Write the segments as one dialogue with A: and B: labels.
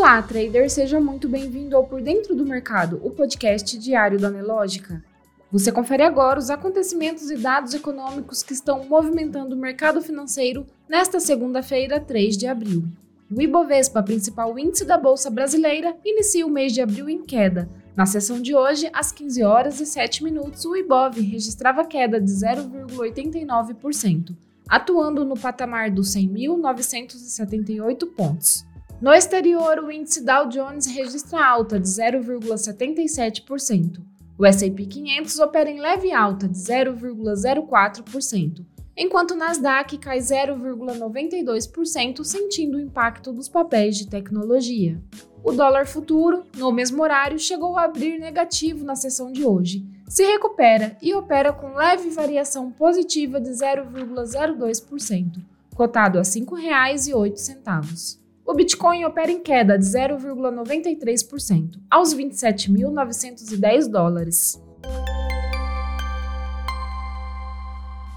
A: Olá, trader, seja muito bem-vindo ao Por Dentro do Mercado, o podcast diário da Nelógica. Você confere agora os acontecimentos e dados econômicos que estão movimentando o mercado financeiro nesta segunda-feira, 3 de abril. O Ibovespa, principal índice da Bolsa Brasileira, inicia o mês de abril em queda. Na sessão de hoje, às 15 horas e 7 minutos, o Ibov registrava queda de 0,89%, atuando no patamar dos 100.978 pontos. No exterior, o índice Dow Jones registra alta de 0,77%. O S&P 500 opera em leve alta de 0,04%, enquanto o Nasdaq cai 0,92%, sentindo o impacto dos papéis de tecnologia. O dólar futuro, no mesmo horário, chegou a abrir negativo na sessão de hoje. Se recupera e opera com leve variação positiva de 0,02%, cotado a R$ 5,08 o Bitcoin opera em queda de 0,93%, aos 27.910 dólares.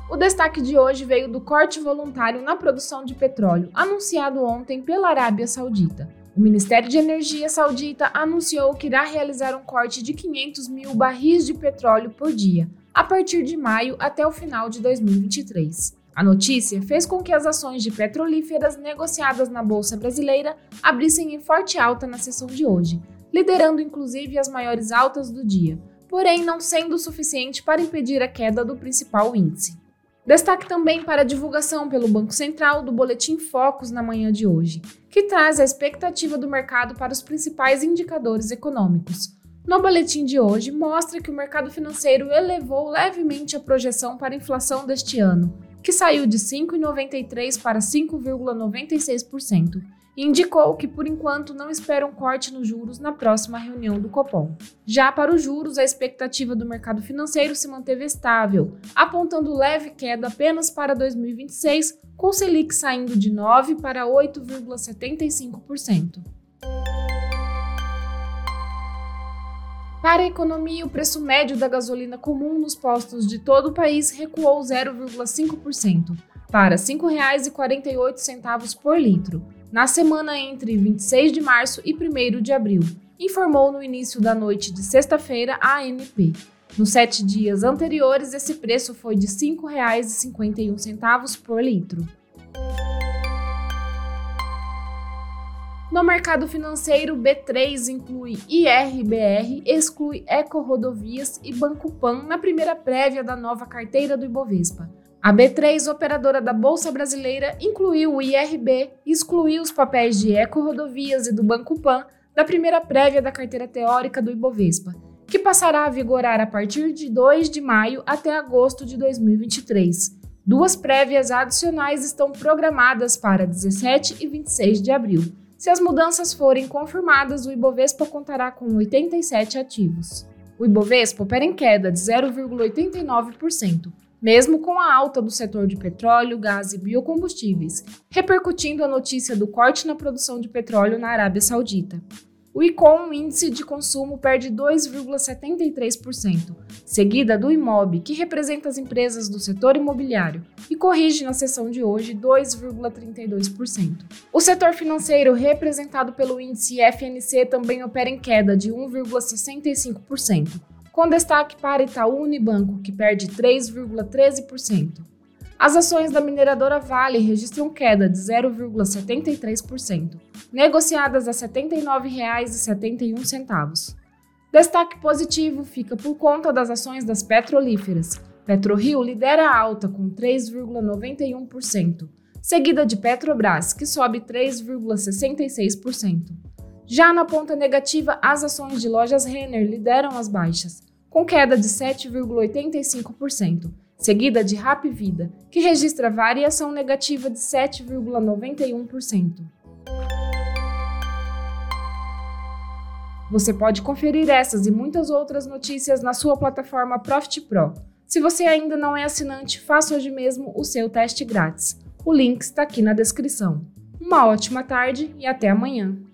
A: O destaque de hoje veio do corte voluntário na produção de petróleo, anunciado ontem pela Arábia Saudita. O Ministério de Energia saudita anunciou que irá realizar um corte de 500 mil barris de petróleo por dia, a partir de maio até o final de 2023. A notícia fez com que as ações de petrolíferas negociadas na Bolsa Brasileira abrissem em forte alta na sessão de hoje, liderando inclusive as maiores altas do dia, porém não sendo o suficiente para impedir a queda do principal índice. Destaque também para a divulgação pelo Banco Central do Boletim Focus na manhã de hoje, que traz a expectativa do mercado para os principais indicadores econômicos. No boletim de hoje, mostra que o mercado financeiro elevou levemente a projeção para a inflação deste ano, que saiu de 5,93% para 5,96%, e indicou que, por enquanto, não espera um corte nos juros na próxima reunião do Copom. Já para os juros, a expectativa do mercado financeiro se manteve estável, apontando leve queda apenas para 2026, com Selic saindo de 9% para 8,75%. Para a economia, o preço médio da gasolina comum nos postos de todo o país recuou 0,5%, para R$ 5,48 por litro, na semana entre 26 de março e 1 de abril, informou no início da noite de sexta-feira a ANP. Nos sete dias anteriores, esse preço foi de R$ 5,51 por litro. No mercado financeiro, B3 inclui IRBR, exclui Eco Rodovias e Banco Pan na primeira prévia da nova carteira do Ibovespa. A B3, operadora da Bolsa Brasileira, incluiu o IRB e excluiu os papéis de Eco Rodovias e do Banco Pan da primeira prévia da carteira teórica do Ibovespa, que passará a vigorar a partir de 2 de maio até agosto de 2023. Duas prévias adicionais estão programadas para 17 e 26 de abril. Se as mudanças forem confirmadas, o Ibovespa contará com 87 ativos. O Ibovespa opera em queda de 0,89%, mesmo com a alta do setor de petróleo, gás e biocombustíveis, repercutindo a notícia do corte na produção de petróleo na Arábia Saudita. O ICOM, índice de consumo, perde 2,73%, seguida do IMOB, que representa as empresas do setor imobiliário, e corrige na sessão de hoje 2,32%. O setor financeiro, representado pelo índice FNC, também opera em queda de 1,65%, com destaque para Itaú Unibanco, que perde 3,13%. As ações da mineradora Vale registram queda de 0,73%, negociadas a R$ 79,71. Destaque positivo fica por conta das ações das petrolíferas. PetroRio lidera a alta com 3,91%, seguida de Petrobras, que sobe 3,66%. Já na ponta negativa, as ações de lojas Renner lideram as baixas, com queda de 7,85%, seguida de Rap Vida, que registra variação negativa de 7,91%. Você pode conferir essas e muitas outras notícias na sua plataforma Profit Pro. Se você ainda não é assinante, faça hoje mesmo o seu teste grátis. O link está aqui na descrição. Uma ótima tarde e até amanhã!